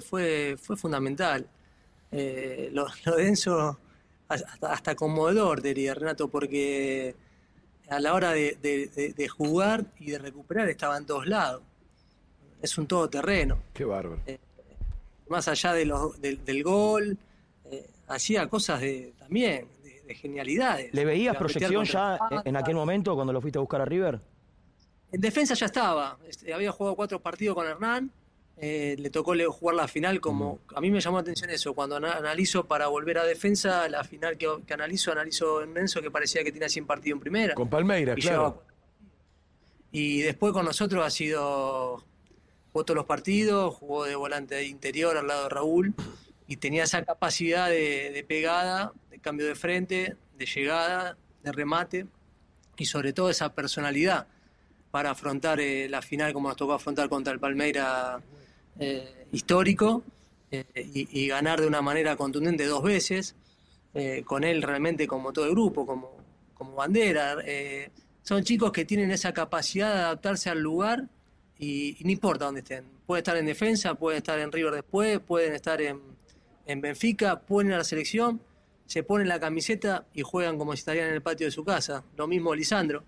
fue, fue, fue fundamental. Eh, lo, lo de Enzo, hasta, hasta conmovedor, diría Renato, porque a la hora de, de- de jugar y de recuperar estaba en todos lados. Es un todoterreno. Qué bárbaro. Más allá de los, del, del gol, eh, hacía cosas de, también, de, de genialidades. ¿Le veías proyección ya en aquel momento cuando lo fuiste a buscar a River? En defensa ya estaba. Este, había jugado cuatro partidos con Hernán. Eh, le tocó jugar la final como... A mí me llamó la atención eso. Cuando ana- analizo para volver a defensa, la final que, que analizo, analizo en Enzo que parecía que tenía 100 partidos en primera. Con Palmeiras, Y claro. Y después con nosotros ha sido... Jugó todos los partidos, jugó de volante de interior al lado de Raúl y tenía esa capacidad de, de pegada, de cambio de frente, de llegada, de remate y sobre todo esa personalidad para afrontar eh, la final como nos tocó afrontar contra el Palmeira eh, histórico eh, y, y ganar de una manera contundente dos veces, eh, con él realmente como todo el grupo, como, como bandera. eh, son chicos que tienen esa capacidad de adaptarse al lugar y, no importa dónde estén. Pueden estar en defensa, pueden estar en River después, pueden estar en, en Benfica, pueden a la selección, se ponen la camiseta y juegan como si estarían en el patio de su casa. Lo mismo Lisandro.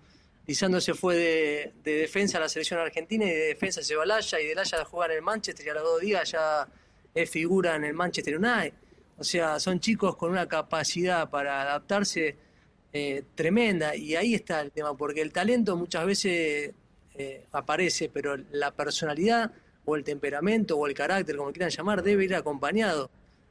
Lisandro se fue de, de defensa a la selección argentina y de defensa se va al Haya y del Haya a jugar en el Manchester y a los dos días ya es figura en el Manchester United. O sea, son chicos con una capacidad para adaptarse eh, tremenda y ahí está el tema, porque el talento muchas veces eh, aparece, pero la personalidad o el temperamento o el carácter, como quieran llamar, debe ir acompañado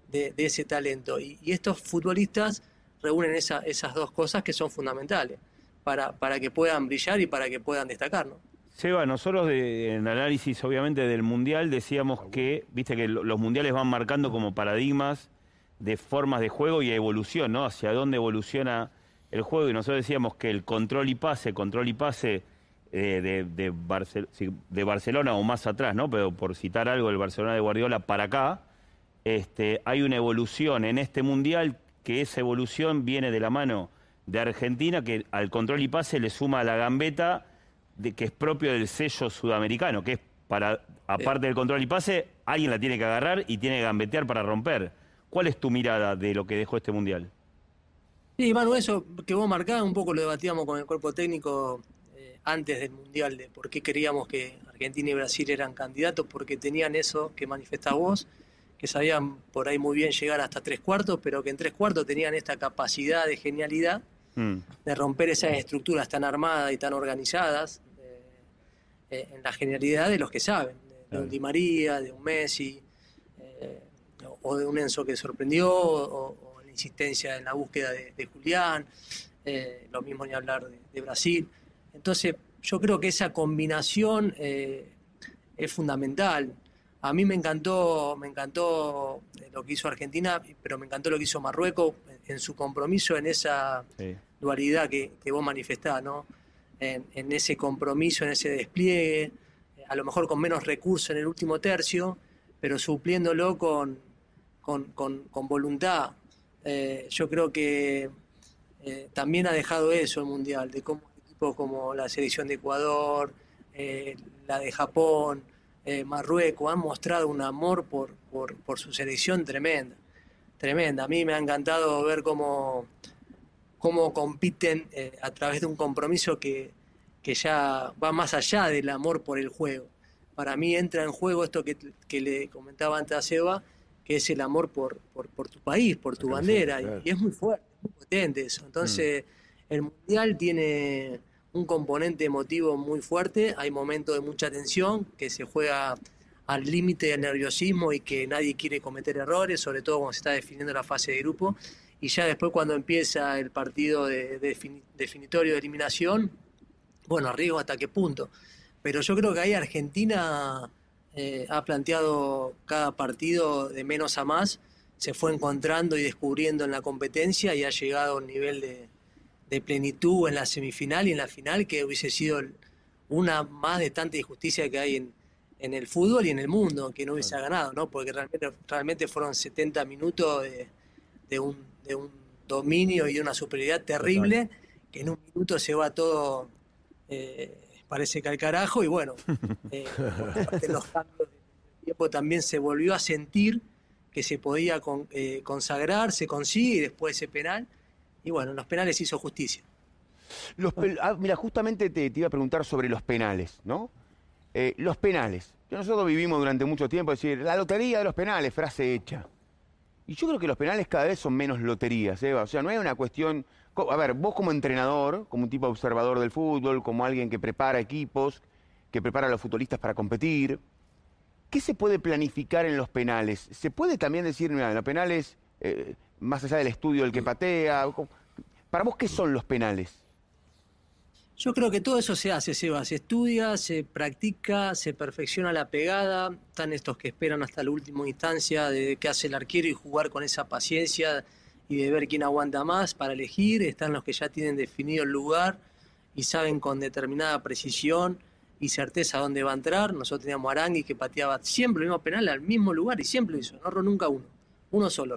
de, de ese talento. Y, y estos futbolistas reúnen esa- esas dos cosas que son fundamentales para, para que puedan brillar y para que puedan destacar. ¿no? Seba, nosotros en análisis obviamente del Mundial decíamos que, viste que lo- los Mundiales van marcando como paradigmas de formas de juego y evolución, ¿no? Hacia dónde evoluciona el juego y nosotros decíamos que el control y pase, control y pase eh, de, de Barcelona o más atrás, ¿no? Pero por citar algo, el Barcelona de Guardiola para acá, este, hay una evolución en este Mundial que esa evolución viene de la mano de Argentina, que al control y pase le suma la gambeta de que es propio del sello sudamericano, que es para, aparte del control y pase, alguien la tiene que agarrar y tiene que gambetear para romper. ¿Cuál es tu mirada de lo que dejó este Mundial? Sí, Manu, eso que vos marcabas, un poco lo debatíamos con el cuerpo técnico eh, antes del Mundial, de por qué queríamos que Argentina y Brasil eran candidatos, porque tenían eso que manifestás vos, que sabían por ahí muy bien llegar hasta tres cuartos, pero que en tres cuartos tenían esta capacidad de genialidad Mm. de romper esas estructuras tan armadas y tan organizadas eh, eh, en la genialidad de los que saben, de, un Di María, de un Messi, eh, o- de un Enzo que sorprendió, o, o la insistencia en la búsqueda de, de Julián, eh, lo mismo ni hablar de, de Brasil. Entonces, yo creo que esa combinación es fundamental. A mí me encantó, me encantó lo que hizo Argentina, pero me encantó lo que hizo Marruecos en, su compromiso en esa Sí. dualidad que, que vos manifestás, ¿no? En, en ese compromiso, en ese despliegue, a lo mejor con menos recursos en el último tercio, pero supliéndolo con, con, con- con voluntad. Eh, yo creo que eh, también ha dejado eso el Mundial, de cómo equipos como la selección de Ecuador, eh, la de Japón, Marruecos, han mostrado un amor por, por, por su selección tremenda, tremenda. A mí me ha encantado ver cómo, cómo compiten eh, a través de un compromiso que, que ya va más allá del amor por el juego. Para mí entra en juego esto que, que le comentaba antes a Seba, que es el amor por, por, por tu país, por tu bandera, y- claro. y, es muy fuerte, muy potente eso. Entonces, el Mundial tiene un componente emotivo muy fuerte, hay momentos de mucha tensión, que se juega al límite del nerviosismo y que nadie quiere cometer errores, sobre todo cuando se está definiendo la fase de grupo, y ya después cuando empieza el partido de, de defini- definitorio de eliminación, bueno, arriesgo hasta qué punto. Pero yo creo que ahí Argentina eh, ha planteado cada partido de menos a más, se fue encontrando y descubriendo en la competencia y ha llegado a un nivel de, de plenitud en la semifinal y en la final que hubiese sido una más de tanta injusticia que hay en, en el fútbol y en el mundo, que no hubiese ganado, ¿no? Porque realmente, realmente fueron 70 minutos de, de un, de un dominio y de una superioridad terrible, que en un minuto se va todo, eh, parece que al carajo, y bueno, eh, de los cambios de tiempo también se volvió a sentir que se podía con- eh, consagrar, se consigue y después ese penal. Y bueno, en los penales hizo justicia. Los ah, mira, justamente te, te iba a preguntar sobre los penales, ¿no? Eh, los penales, nosotros vivimos durante mucho tiempo, decir, la lotería de los penales, frase hecha. Y yo creo que los penales cada vez son menos loterías, Eva. O sea, no es una cuestión... A ver, vos como entrenador, como un tipo observador del fútbol, como alguien que prepara equipos, que prepara a los futbolistas para competir, ¿qué se puede planificar en los penales? ¿Se puede también decir, mira, en los penales, eh, más allá del estudio del que patea, para vos, ¿qué son los penales? Yo creo que todo eso se hace, Seba. Se estudia, se practica, se perfecciona la pegada. Están estos que esperan hasta la última instancia de qué hace el arquero y jugar con esa paciencia y de ver quién aguanta más para elegir. Están los que ya tienen definido el lugar y saben con determinada precisión y certeza dónde va a entrar. Nosotros teníamos a Arangui que pateaba siempre el mismo penal al mismo lugar y siempre lo hizo. No erró nunca uno, uno solo.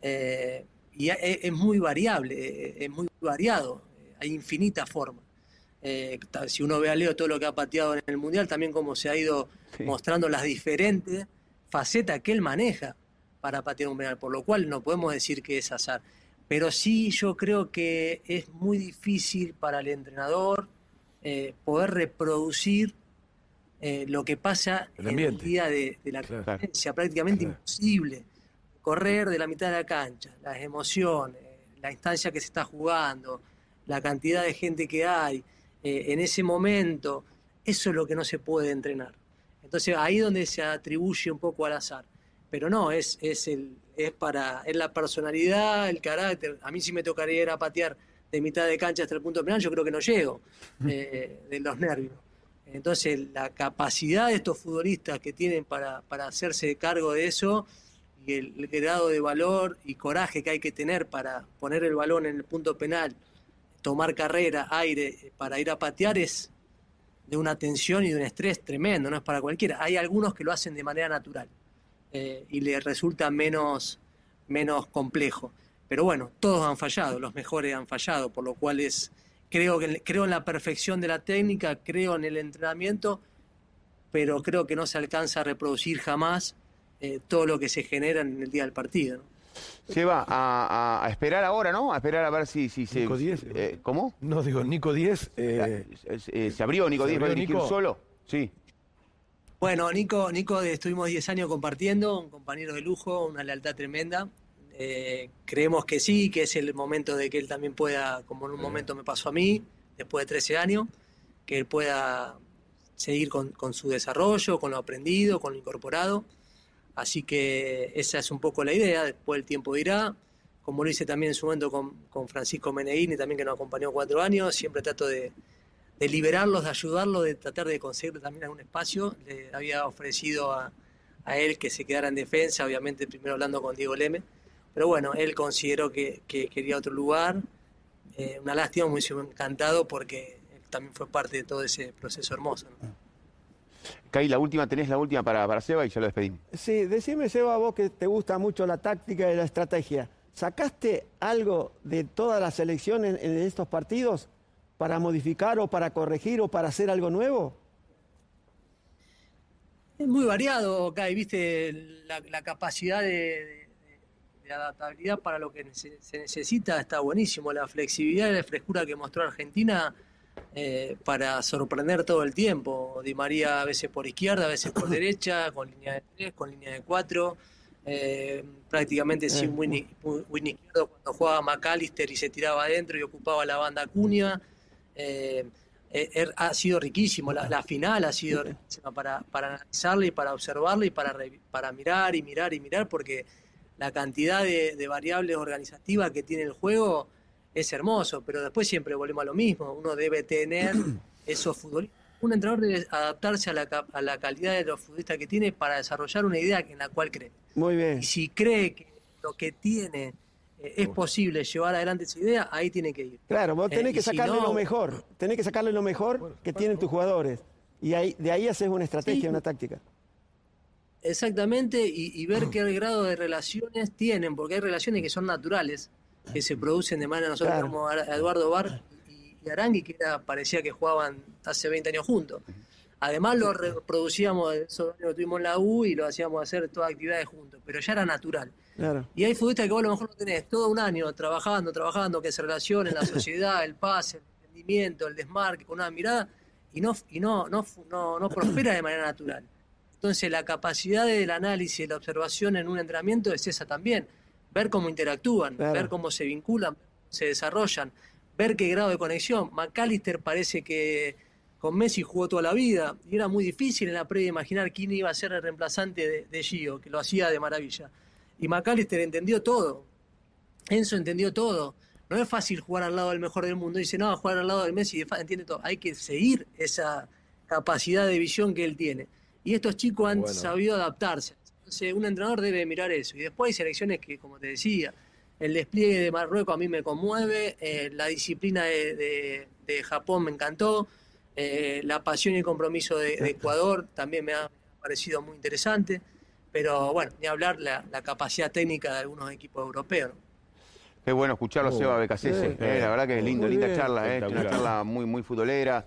Eh, y es, muy variable, es muy variado. Hay infinitas formas. Eh, si uno ve a Leo todo lo que ha pateado en el Mundial, también cómo se ha ido Sí. mostrando las diferentes facetas que él maneja para patear un penal, por lo cual no podemos decir que es azar. Pero sí yo creo que es muy difícil para el entrenador eh, poder reproducir eh, lo que pasa El en el día de, de la Claro. competencia, prácticamente Claro. imposible. Correr de la mitad de la cancha, las emociones, la instancia que se está jugando, la cantidad de gente que hay eh, en ese momento, eso es lo que no se puede entrenar. Entonces ahí donde se atribuye un poco al azar. Pero no, es, es, el, es para es la personalidad, el carácter. A mí si me tocaría ir a patear de mitad de cancha hasta el punto penal, yo creo que no llego eh, de los nervios. Entonces la capacidad de estos futbolistas que tienen para, para hacerse cargo de eso y el, el grado de valor y coraje que hay que tener para poner el balón en el punto penal, tomar carrera, aire, eh, para ir a patear es de una tensión y de un estrés tremendo, no es para cualquiera. Hay algunos que lo hacen de manera natural eh, y les resulta menos, menos complejo. Pero bueno, todos han fallado, los mejores han fallado, por lo cual es, creo, que, creo en la perfección de la técnica, creo en el entrenamiento, pero creo que no se alcanza a reproducir jamás eh, todo lo que se genera en el día del partido. Se va a, a- a esperar ahora, ¿no? A esperar a ver si, si se... Nico Díez. eh, ¿Cómo? No, digo, Nico 10. eh, Eh, eh, ¿Se abrió Nico ¿se Díaz? ¿Va a dirigir Nico? solo? Sí. Bueno, Nico, Nico, estuvimos 10 años compartiendo, un compañero de lujo, una lealtad tremenda. Eh, creemos que sí, que es el momento de que él también pueda, como en un momento me pasó a mí, después de 13 años, que él pueda seguir con, con su desarrollo, con lo aprendido, con lo incorporado. Así que esa es un poco la idea, después el tiempo dirá. Como lo hice también en su momento con, Francisco Meneghini, también que nos acompañó cuatro años, siempre trato de, liberarlos, de ayudarlos, de tratar de conseguir también algún espacio. Le había ofrecido a, él que se quedara en defensa, obviamente primero hablando con Diego Leme, pero bueno, él consideró que, que quería otro lugar. Eh, una lástima, me hubiese encantado porque él también fue parte de todo ese proceso hermoso. Kai, la última, tenés la última para, para Seba y ya lo despedimos. Sí, decime, Seba, vos que te gusta mucho la táctica y la estrategia. ¿Sacaste algo de todas las elecciones en estos partidos para modificar o para corregir o para hacer algo nuevo? Es muy variado, Kai, viste, la, la capacidad de, de- de adaptabilidad para lo que nece- se necesita está buenísimo. La flexibilidad y la frescura que mostró Argentina eh, para sorprender todo el tiempo. Di María a veces por izquierda, a veces por derecha, con línea de tres, con línea de cuatro. eh, prácticamente sin Winnie, Winnie izquierdo cuando jugaba McAllister y se tiraba adentro y ocupaba la banda Cunha. Eh, eh, er- ha sido riquísimo, la, la final ha sido riquísima para, para analizarla y para observarla y para, para mirar y mirar y mirar, porque la cantidad de, de variables organizativas que tiene el juego es hermoso, pero después siempre volvemos a lo mismo, uno debe tener esos futbolistas. Un entrenador debe adaptarse a la, a la calidad de los futbolistas que tiene para desarrollar una idea en la cual cree. Muy bien. Y si cree que lo que tiene eh, es posible llevar adelante esa idea, ahí tiene que ir. Claro, vos Eh, tenés que si sacarle no- lo mejor. Tenés que sacarle lo mejor que tienen tus jugadores. Y ahí, de ahí haces una estrategia, Sí. una táctica. Exactamente, y, y ver qué grado de relaciones tienen, porque hay relaciones que son naturales, que se producen de manera, nosotros Claro. como a Eduardo Bar y, y Arangui, que era- parecía que jugaban hace 20 años juntos. Además lo reproducíamos, eso lo tuvimos en la U y lo hacíamos hacer todas actividades juntos, pero ya era natural. Claro. Y hay futbolistas que vos a lo mejor lo tenés todo un año trabajando, trabajando, que se relacionen la sociedad, el pase, el entendimiento, el desmarque, con una mirada, y no, y no, no, no, no prospera de manera natural. Entonces la capacidad del análisis, la observación en un entrenamiento es esa también. Ver cómo interactúan, Claro. ver cómo se vinculan, se desarrollan, ver qué grado de conexión. McAllister parece que con Messi jugó toda la vida y era muy difícil en la previa imaginar quién iba a ser el reemplazante de, de Gio, que lo hacía de maravilla. Y McAllister entendió todo. Enzo entendió todo. No es fácil jugar al lado del mejor del mundo. Dice, no, jugar al lado del Messi, entiende todo. Hay que seguir esa capacidad de visión que él tiene. Y estos chicos han Bueno. sabido adaptarse. Entonces, un entrenador debe mirar eso. Y después hay selecciones que, como te decía, el despliegue de Marruecos a mí me conmueve, eh, la disciplina de, de- de Japón me encantó, eh, la pasión y el compromiso de, de Ecuador también me ha parecido muy interesante. Pero bueno, ni hablar la, la capacidad técnica de algunos equipos europeos. ¿no? Qué bueno escucharlo, Muy Seba. Becasese. Eh, la verdad que es lindo, linda bien. charla, eh, una charla muy, muy futbolera.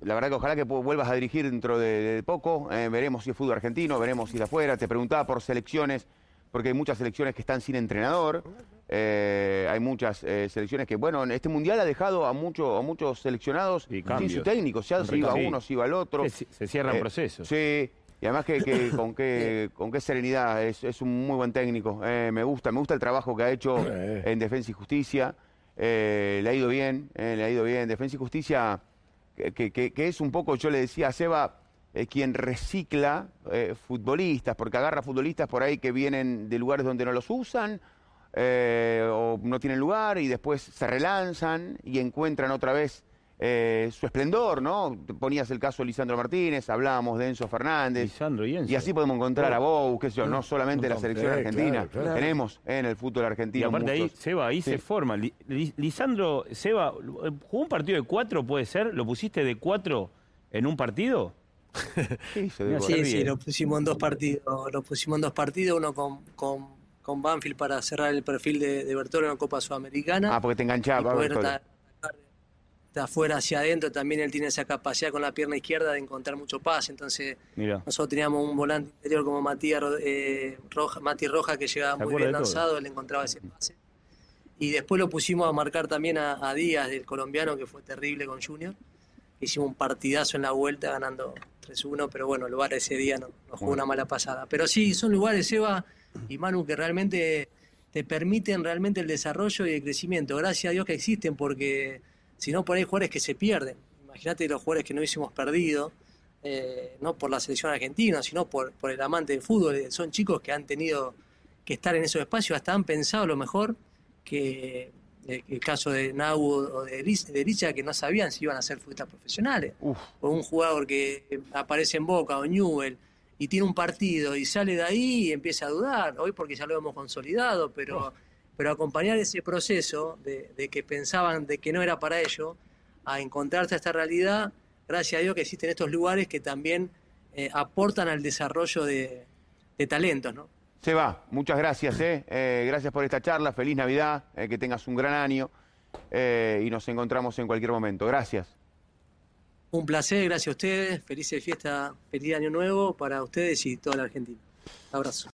La verdad que ojalá que vuelvas a dirigir dentro de, de poco. Eh, veremos si es fútbol argentino, veremos si es de afuera. Te preguntaba por selecciones, porque hay muchas selecciones que están sin entrenador. Eh, hay muchas eh, selecciones que, bueno, en este mundial ha dejado a, mucho, a muchos seleccionados Y sin su técnico. Se, se iba Sí. uno, se iba el otro. Se, se cierran procesos. Sí, y además que, que con, qué, con qué serenidad, es, es un muy buen técnico. Me gusta, me gusta el trabajo que ha hecho en Defensa y Justicia. Le ha ido bien, le ha ido bien. Defensa y Justicia, que, es un poco, yo le decía a Seba, eh, quien recicla eh, futbolistas, porque agarra futbolistas por ahí que vienen de lugares donde no los usan. eh, o no tienen lugar y después se relanzan y encuentran otra vez eh, su esplendor, ¿no? Ponías el caso de Lisandro Martínez, hablábamos de Enzo Fernández. Lisandro y Enzo. Y así podemos encontrar a Bou, qué sé yo, no solamente la montón. selección argentina. claro, claro. Tenemos en el fútbol Y argentino aparte ahí, muchos. Seba, ahí Sí. se forma. Li- Li- Lisandro, Seba, ¿jugó un partido de cuatro, puede ser? ¿Lo pusiste de cuatro en un partido? Sí, sí, Sí, sí, lo pusimos en dos partidos. Lo pusimos en dos partidos, uno con, con, con Banfield para cerrar el perfil de, de Bertolo en la Copa Sudamericana. Ah, porque te y enganchaba. poder Bertolo. De afuera hacia adentro. También él tiene esa capacidad con la pierna izquierda de encontrar mucho pase. Entonces, Mira. nosotros teníamos un volante interior como Matías eh, Roja, Mati Roja que llegaba muy bien lanzado, él encontraba ese pase. Y después lo pusimos a marcar también a, a Díaz, del colombiano, que fue terrible con Junior. Hicimos un partidazo en la vuelta ganando 3-1, pero bueno, el VAR ese día no, nos jugó una mala pasada. Pero sí, son lugares, Eva y Manu, que realmente te permiten realmente el desarrollo y el crecimiento. Gracias a Dios que existen, porque si no, por ahí jugadores que se pierden. Imagínate los jugadores que no hubiésemos perdido, eh, no por la selección argentina, sino por, por el amante del fútbol. Eh, Son chicos que han tenido que estar en esos espacios, hasta han pensado lo mejor que eh, el caso de Nau o de Lich- de Licha, que no sabían si iban a ser futbolistas profesionales. Uf, O un jugador que aparece en Boca o Newell y tiene un partido y sale de ahí y empieza a dudar, hoy porque ya lo hemos consolidado, pero, pero acompañar ese proceso de, de que pensaban de que no era para ello, a encontrarse a esta realidad, gracias a Dios que existen estos lugares que también eh, aportan al desarrollo de, de talentos, ¿no? Seba, muchas gracias, eh. Eh, gracias por esta charla, feliz Navidad, que tengas un gran año y nos encontramos en cualquier momento. Gracias. Un placer, gracias a ustedes, felices fiesta, feliz año nuevo para ustedes y toda la Argentina. Abrazo.